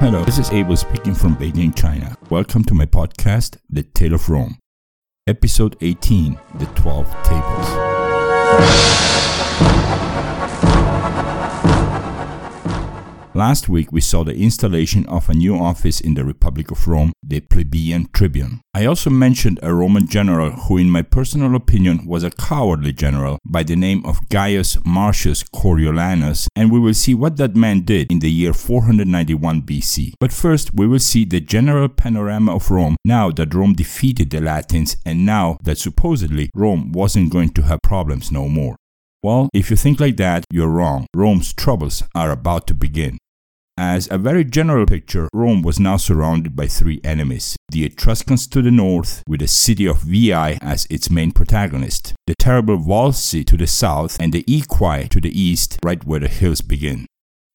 Hello, this is Abel speaking from Beijing, China. Welcome to my podcast, The Tale of Rome, episode 18 The 12 Tables. Last week, we saw the installation of a new office in the Republic of Rome, the plebeian tribune. I also mentioned a Roman general who, in my personal opinion, was a cowardly general by the name of Gaius Marcius Coriolanus, and we will see what that man did in the year 491 BC. But first, we will see the general panorama of Rome now that Rome defeated the Latins and now that supposedly Rome wasn't going to have problems no more. Well, if you think like that, you're wrong. Rome's troubles are about to begin. As a very general picture, Rome was now surrounded by three enemies. The Etruscans to the north, with the city of Veii as its main protagonist, the terrible Volsci to the south, and the Aequi to the east, right where the hills begin.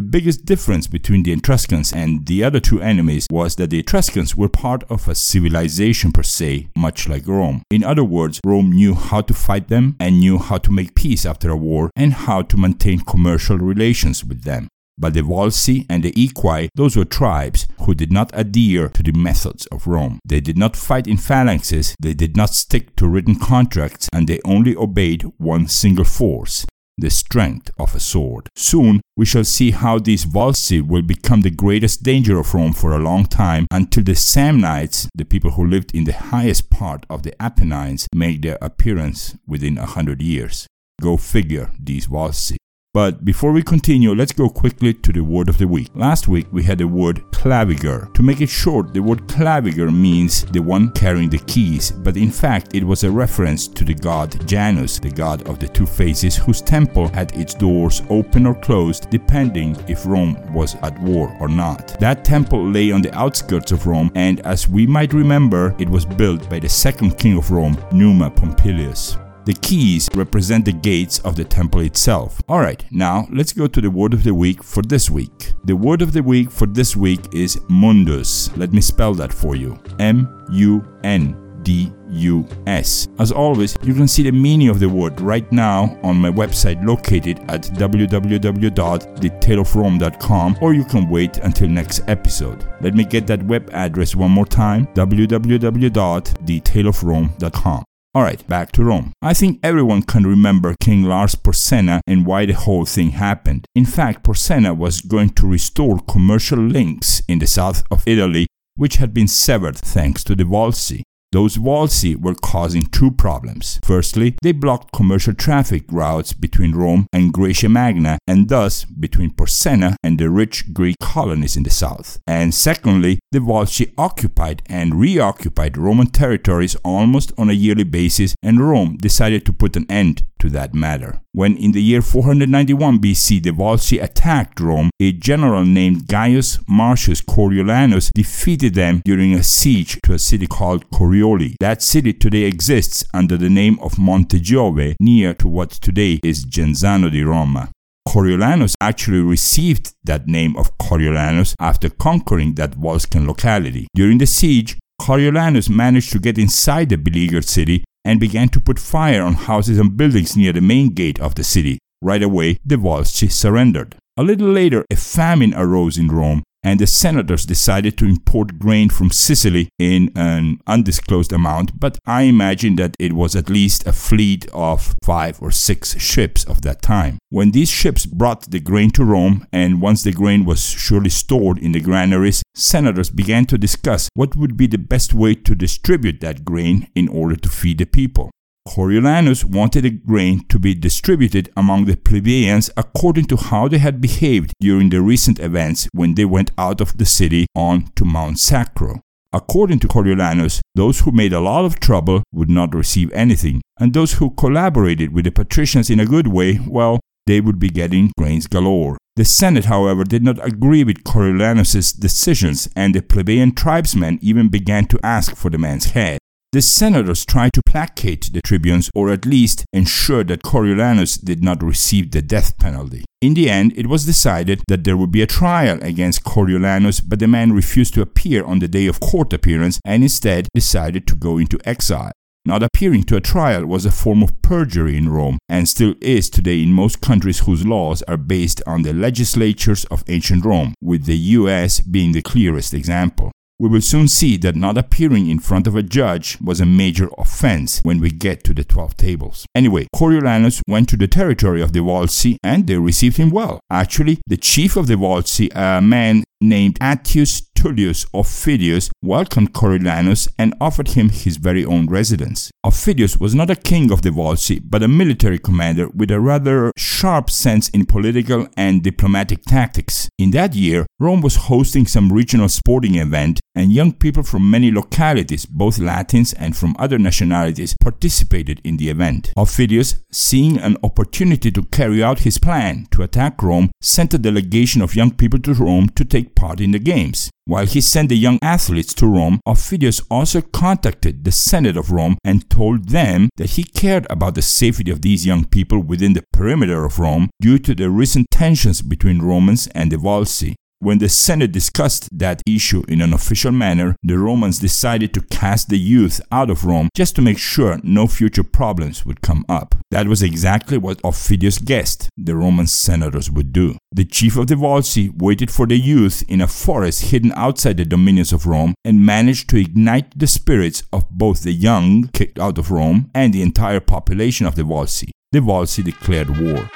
The biggest difference between the Etruscans and the other two enemies was that the Etruscans were part of a civilization per se, much like Rome. In other words, Rome knew how to fight them and knew how to make peace after a war and how to maintain commercial relations with them. But the Volsci and the Aequi, those were tribes who did not adhere to the methods of Rome. They did not fight in phalanxes, they did not stick to written contracts, and they only obeyed one single force the strength of a sword. Soon, we shall see how these Volsci will become the greatest danger of Rome for a long time until the Samnites, the people who lived in the highest part of the Apennines, made their appearance within a hundred years. Go figure, these Volsci. But before we continue, let's go quickly to the word of the week. Last week we had the word claviger. To make it short, the word claviger means the one carrying the keys, but in fact it was a reference to the god Janus, the god of the two faces, whose temple had its doors open or closed depending if Rome was at war or not. That temple lay on the outskirts of Rome, and as we might remember, it was built by the second king of Rome, Numa Pompilius. The keys represent the gates of the temple itself. Alright, now let's go to the word of the week for this week. The word of the week for this week is mundus. Let me spell that for you M U N D U S. As always, you can see the meaning of the word right now on my website located at www.thetaleofrome.com or you can wait until next episode. Let me get that web address one more time www.thetaleofrome.com. Alright, back to Rome. I think everyone can remember King Lars Porsena and why the whole thing happened. In fact, Porsena was going to restore commercial links in the south of Italy, which had been severed thanks to the Volsci. Those Volsci were causing two problems. Firstly, they blocked commercial traffic routes between Rome and Graecia Magna, and thus between Porsena and the rich Greek colonies in the south. And secondly, the Volsci occupied and reoccupied Roman territories almost on a yearly basis, and Rome decided to put an end to that matter. When in the year 491 BC the Volsci attacked Rome, a general named Gaius Marcius Coriolanus defeated them during a siege to a city called That city today exists under the name of Monte Giove, near to what today is Genzano di Roma. Coriolanus actually received that name of Coriolanus after conquering that Volscian locality. During the siege, Coriolanus managed to get inside the beleaguered city and began to put fire on houses and buildings near the main gate of the city. Right away, the Volsci surrendered. A little later, a famine arose in Rome, and the senators decided to import grain from Sicily in an undisclosed amount, but I imagine that it was at least a fleet of five or six ships of that time. When these ships brought the grain to Rome, and once the grain was surely stored in the granaries, senators began to discuss what would be the best way to distribute that grain in order to feed the people. Coriolanus wanted the grain to be distributed among the plebeians according to how they had behaved during the recent events when they went out of the city on to Mount Sacro. According to Coriolanus, those who made a lot of trouble would not receive anything, and those who collaborated with the patricians in a good way, well, they would be getting grains galore. The Senate, however, did not agree with Coriolanus's decisions, and the plebeian tribesmen even began to ask for the man's head. The senators tried to placate the tribunes or at least ensure that Coriolanus did not receive the death penalty. In the end, it was decided that there would be a trial against Coriolanus, but the man refused to appear on the day of court appearance and instead decided to go into exile. Not appearing to a trial was a form of perjury in Rome and still is today in most countries whose laws are based on the legislatures of ancient Rome, with the US being the clearest example. We will soon see that not appearing in front of a judge was a major offense when we get to the 12 tables. Anyway, Coriolanus went to the territory of the Volsci and they received him well. Actually, the chief of the Volsci, a man named Attius Tullius Aufidius welcomed Coriolanus and offered him his very own residence. Aufidius was not a king of the Volsci, but a military commander with a rather sharp sense in political and diplomatic tactics. In that year, Rome was hosting some regional sporting event, and young people from many localities, both Latins and from other nationalities, participated in the event. Aufidius, seeing an opportunity to carry out his plan to attack Rome, sent a delegation of young people to Rome to take part in the games. While he sent the young athletes to Rome, Aufidius also contacted the Senate of Rome and told them that he cared about the safety of these young people within the perimeter of Rome due to the recent tensions between Romans and the Volsci. When the Senate discussed that issue in an official manner, the Romans decided to cast the youth out of Rome just to make sure no future problems would come up. That was exactly what Aufidius guessed the Roman senators would do. The chief of the Volsci waited for the youth in a forest hidden outside the dominions of Rome and managed to ignite the spirits of both the young kicked out of Rome and the entire population of the Volsci. The Volsci declared war.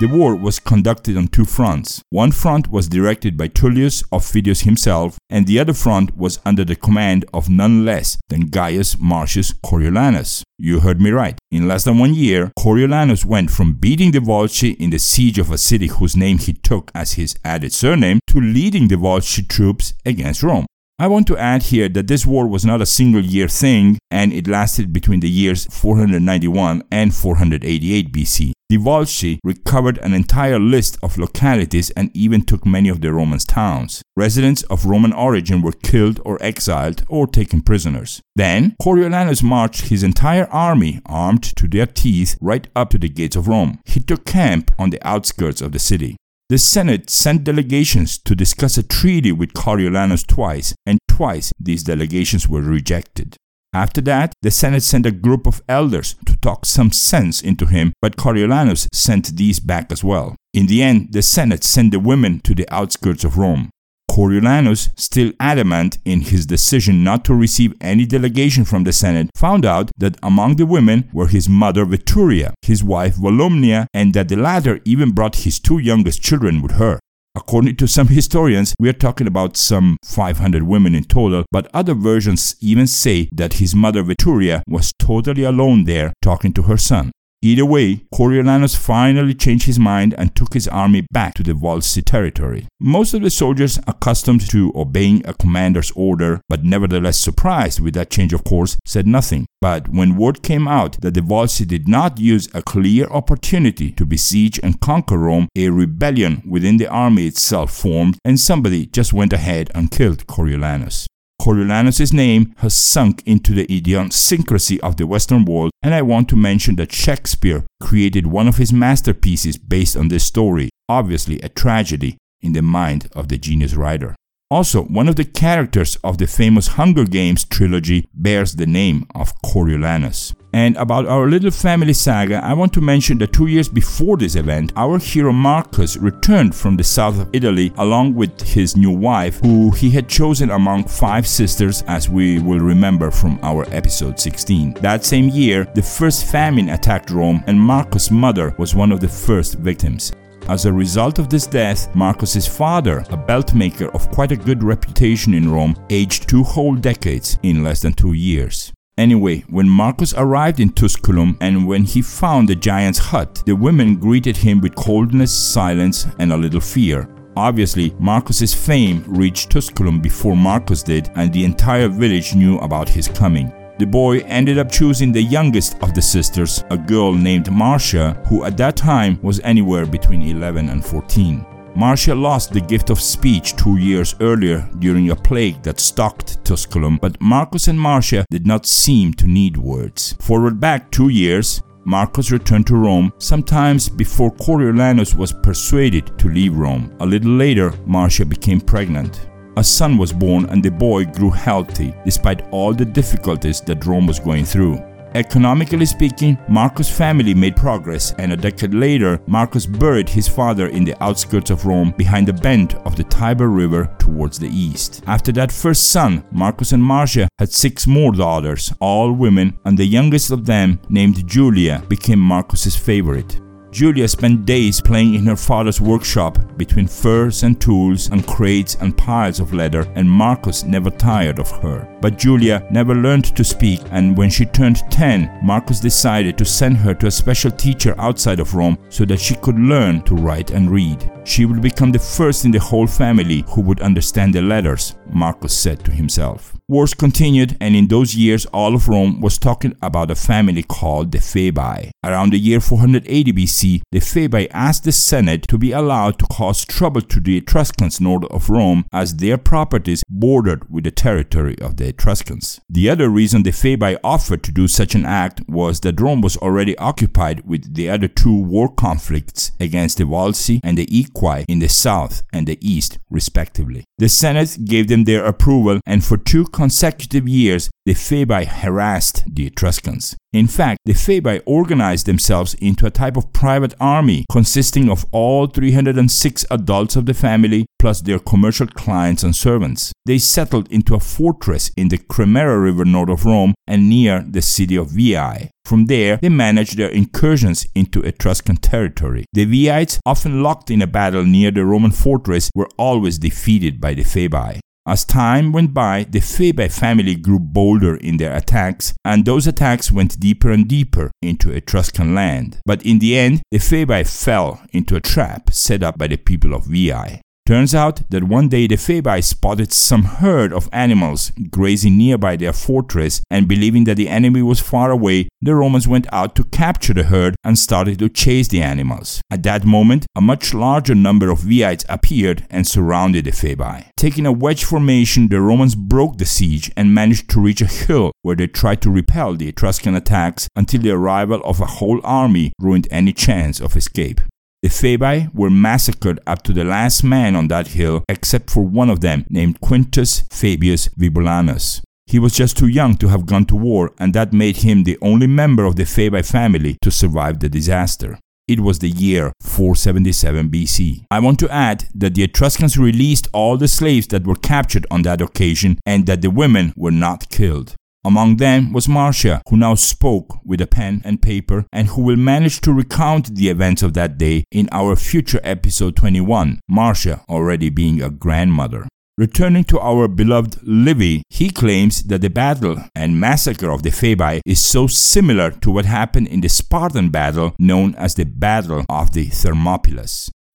The war was conducted on two fronts. One front was directed by Tullius Aufidius himself, and the other front was under the command of none less than Gaius Marcius Coriolanus. You heard me right. In less than one year, Coriolanus went from beating the Volsci in the siege of a city whose name he took as his added surname to leading the Volsci troops against Rome. I want to add here that this war was not a single year thing and it lasted between the years 491 and 488 BC. The Volsci recovered an entire list of localities and even took many of the Romans' towns. Residents of Roman origin were killed or exiled or taken prisoners. Then, Coriolanus marched his entire army, armed to their teeth, right up to the gates of Rome. He took camp on the outskirts of the city. The Senate sent delegations to discuss a treaty with Coriolanus twice, and twice these delegations were rejected. After that, the Senate sent a group of elders to talk some sense into him, but Coriolanus sent these back as well. In the end, the Senate sent the women to the outskirts of Rome. Coriolanus, still adamant in his decision not to receive any delegation from the Senate, found out that among the women were his mother Veturia, his wife Volumnia, and that the latter even brought his two youngest children with her. According to some historians, we are talking about some 500 women in total, but other versions even say that his mother Veturia was totally alone there talking to her son. Either way, Coriolanus finally changed his mind and took his army back to the Volsci territory. Most of the soldiers, accustomed to obeying a commander's order, but nevertheless surprised with that change of course, said nothing. But when word came out that the Volsci did not use a clear opportunity to besiege and conquer Rome, a rebellion within the army itself formed, and somebody just went ahead and killed Coriolanus. Coriolanus' name has sunk into the idiosyncrasy of the Western world, and I want to mention that Shakespeare created one of his masterpieces based on this story, obviously a tragedy in the mind of the genius writer. Also, one of the characters of the famous Hunger Games trilogy bears the name of Coriolanus. And about our little family saga, I want to mention that two years before this event, our hero Marcus returned from the south of Italy along with his new wife, who he had chosen among five sisters, as we will remember from our episode 16. That same year, the first famine attacked Rome, and Marcus' mother was one of the first victims. As a result of this death, Marcus's father, a belt maker of quite a good reputation in Rome, aged two whole decades in less than two years. Anyway, when Marcus arrived in Tusculum and when he found the giant's hut, the women greeted him with coldness, silence, and a little fear. Obviously, Marcus's fame reached Tusculum before Marcus did, and the entire village knew about his coming. The boy ended up choosing the youngest of the sisters, a girl named Marcia, who at that time was anywhere between 11 and 14. Marcia lost the gift of speech two years earlier during a plague that stalked Tusculum, but Marcus and Marcia did not seem to need words. Forward back two years, Marcus returned to Rome sometimes before Coriolanus was persuaded to leave Rome. A little later, Marcia became pregnant. A son was born and the boy grew healthy despite all the difficulties that Rome was going through. Economically speaking, Marcus' family made progress, and a decade later, Marcus buried his father in the outskirts of Rome behind the bend of the Tiber River towards the east. After that first son, Marcus and Marcia had six more daughters, all women, and the youngest of them, named Julia, became Marcus's favorite. Julia spent days playing in her father's workshop between furs and tools and crates and piles of leather, and Marcus never tired of her. But Julia never learned to speak, and when she turned 10, Marcus decided to send her to a special teacher outside of Rome so that she could learn to write and read. She would become the first in the whole family who would understand the letters, Marcus said to himself. Wars continued, and in those years, all of Rome was talking about a family called the Fabii. Around the year 480 BC, the Fabii asked the Senate to be allowed to cause trouble to the Etruscans north of Rome as their properties bordered with the territory of the Etruscans. The other reason the Fabii offered to do such an act was that Rome was already occupied with the other two war conflicts against the Volsci and the Aequi in the south and the east, respectively. The Senate gave them their approval, and for two consecutive years, the Fabii harassed the Etruscans. In fact, the Fabii organized themselves into a type of private army consisting of all 306 adults of the family plus their commercial clients and servants. They settled into a fortress in the Cremera River north of Rome and near the city of Veii. From there, they managed their incursions into Etruscan territory. The Viites, often locked in a battle near the Roman fortress, were always defeated by the Fabii. As time went by, the Fabii family grew bolder in their attacks, and those attacks went deeper and deeper into Etruscan land. But in the end, the Fabii fell into a trap set up by the people of Veii. Turns out that one day the Fabii spotted some herd of animals grazing nearby their fortress, and believing that the enemy was far away, the Romans went out to capture the herd and started to chase the animals. At that moment, a much larger number of Viites appeared and surrounded the Fabii. Taking a wedge formation, the Romans broke the siege and managed to reach a hill where they tried to repel the Etruscan attacks until the arrival of a whole army ruined any chance of escape. The Fabii were massacred up to the last man on that hill, except for one of them, named Quintus Fabius Vibulanus. He was just too young to have gone to war, and that made him the only member of the Fabii family to survive the disaster. It was the year 477 BC. I want to add that the Etruscans released all the slaves that were captured on that occasion and that the women were not killed. Among them was Marcia, who now spoke with a pen and paper and who will manage to recount the events of that day in our future episode 21, Marcia already being a grandmother. Returning to our beloved Livy, he claims that the battle and massacre of the Fabii is so similar to what happened in the Spartan battle known as the Battle of the Thermopylae.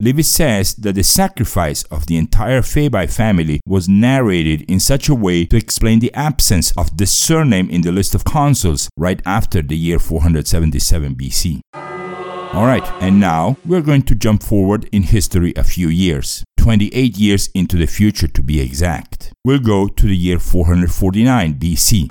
Livy says that the sacrifice of the entire Fabii family was narrated in such a way to explain the absence of the surname in the list of consuls right after the year 477 BC. Alright, and now we're going to jump forward in history a few years, 28 years into the future to be exact. We'll go to the year 449 BC.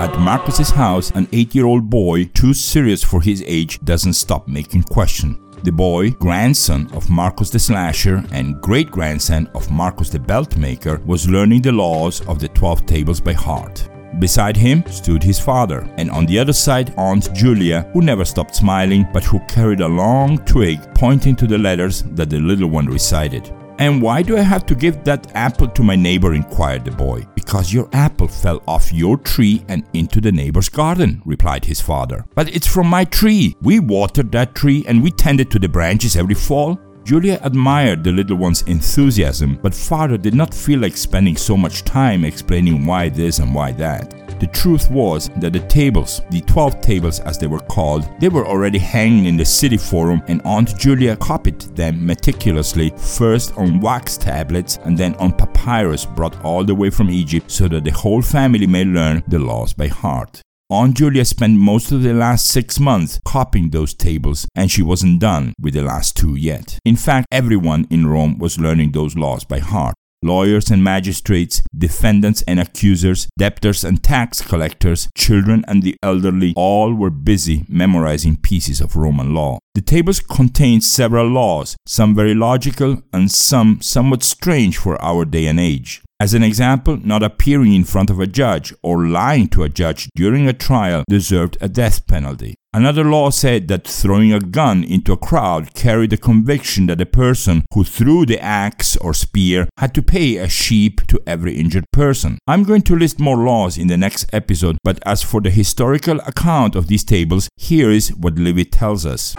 At Marcus's house, an 8-year-old boy, too serious for his age, doesn't stop making questions. The boy, grandson of Marcus the Slasher and great grandson of Marcus the Beltmaker, was learning the laws of the 12 tables by heart. Beside him stood his father, and on the other side, Aunt Julia, who never stopped smiling but who carried a long twig pointing to the letters that the little one recited. And why do I have to give that apple to my neighbor? inquired the boy. Because your apple fell off your tree and into the neighbor's garden, replied his father. But it's from my tree. We watered that tree and we tended to the branches every fall. Julia admired the little one's enthusiasm, but father did not feel like spending so much time explaining why this and why that. The truth was that the tables, the 12 tables as they were called, they were already hanging in the city forum and Aunt Julia copied them meticulously, first on wax tablets and then on papyrus brought all the way from Egypt so that the whole family may learn the laws by heart. Aunt Julia spent most of the last six months copying those tables, and she wasn't done with the last two yet. In fact, everyone in Rome was learning those laws by heart. Lawyers and magistrates, defendants and accusers, debtors and tax collectors, children and the elderly, all were busy memorizing pieces of Roman law. The tables contained several laws, some very logical and some somewhat strange for our day and age. As an example, not appearing in front of a judge or lying to a judge during a trial deserved a death penalty. Another law said that throwing a gun into a crowd carried the conviction that the person who threw the axe or spear had to pay a sheep to every injured person. I'm going to list more laws in the next episode, but as for the historical account of these tables, here is what Livy tells us.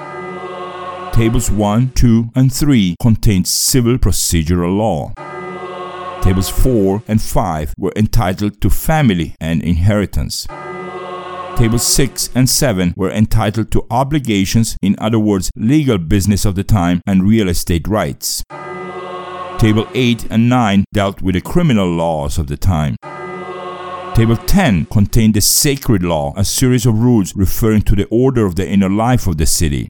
Tables 1, 2, and 3 contain civil procedural law. Tables 4 and 5 were entitled to family and inheritance. Tables 6 and 7 were entitled to obligations, in other words, legal business of the time and real estate rights. Table 8 and 9 dealt with the criminal laws of the time. Table 10 contained the sacred law, a series of rules referring to the order of the inner life of the city.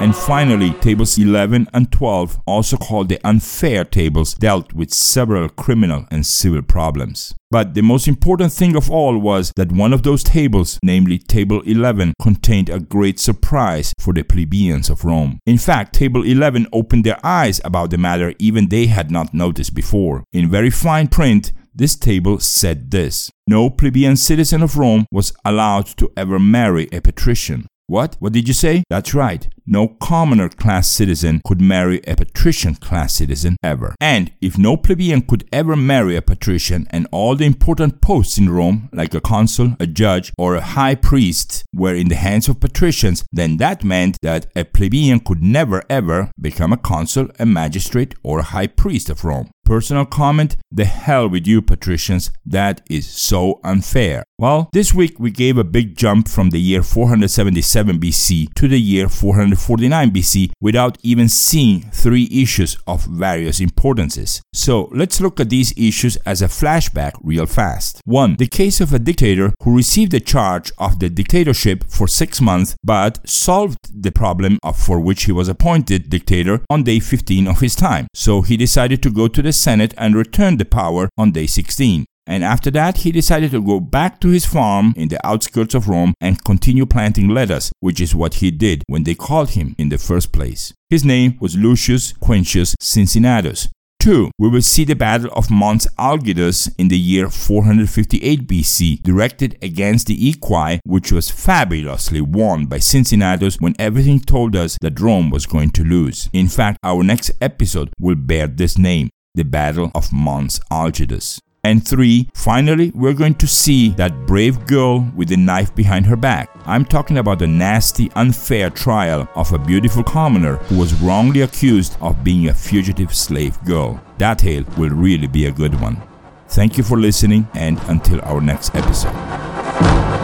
And finally, tables 11 and 12, also called the unfair tables, dealt with several criminal and civil problems. But the most important thing of all was that one of those tables, namely table 11, contained a great surprise for the plebeians of Rome. In fact, table 11 opened their eyes about the matter even they had not noticed before. In very fine print, this table said this No plebeian citizen of Rome was allowed to ever marry a patrician. What? What did you say? That's right. No commoner class citizen could marry a patrician class citizen ever. And if no plebeian could ever marry a patrician and all the important posts in Rome, like a consul, a judge, or a high priest, were in the hands of patricians, then that meant that a plebeian could never ever become a consul, a magistrate, or a high priest of Rome. Personal comment The hell with you, patricians. That is so unfair. Well, this week we gave a big jump from the year 477 BC to the year 449 BC without even seeing three issues of various importances. So let's look at these issues as a flashback real fast. 1. The case of a dictator who received the charge of the dictatorship for six months but solved the problem for which he was appointed dictator on day 15 of his time. So he decided to go to the Senate and return the power on day 16. And after that, he decided to go back to his farm in the outskirts of Rome and continue planting lettuce, which is what he did when they called him in the first place. His name was Lucius Quintius Cincinnatus. 2. We will see the Battle of Mons Algidus in the year 458 BC, directed against the Aequi, which was fabulously won by Cincinnatus when everything told us that Rome was going to lose. In fact, our next episode will bear this name the Battle of Mons Algidus. And three, finally, we're going to see that brave girl with the knife behind her back. I'm talking about the nasty, unfair trial of a beautiful commoner who was wrongly accused of being a fugitive slave girl. That tale will really be a good one. Thank you for listening, and until our next episode.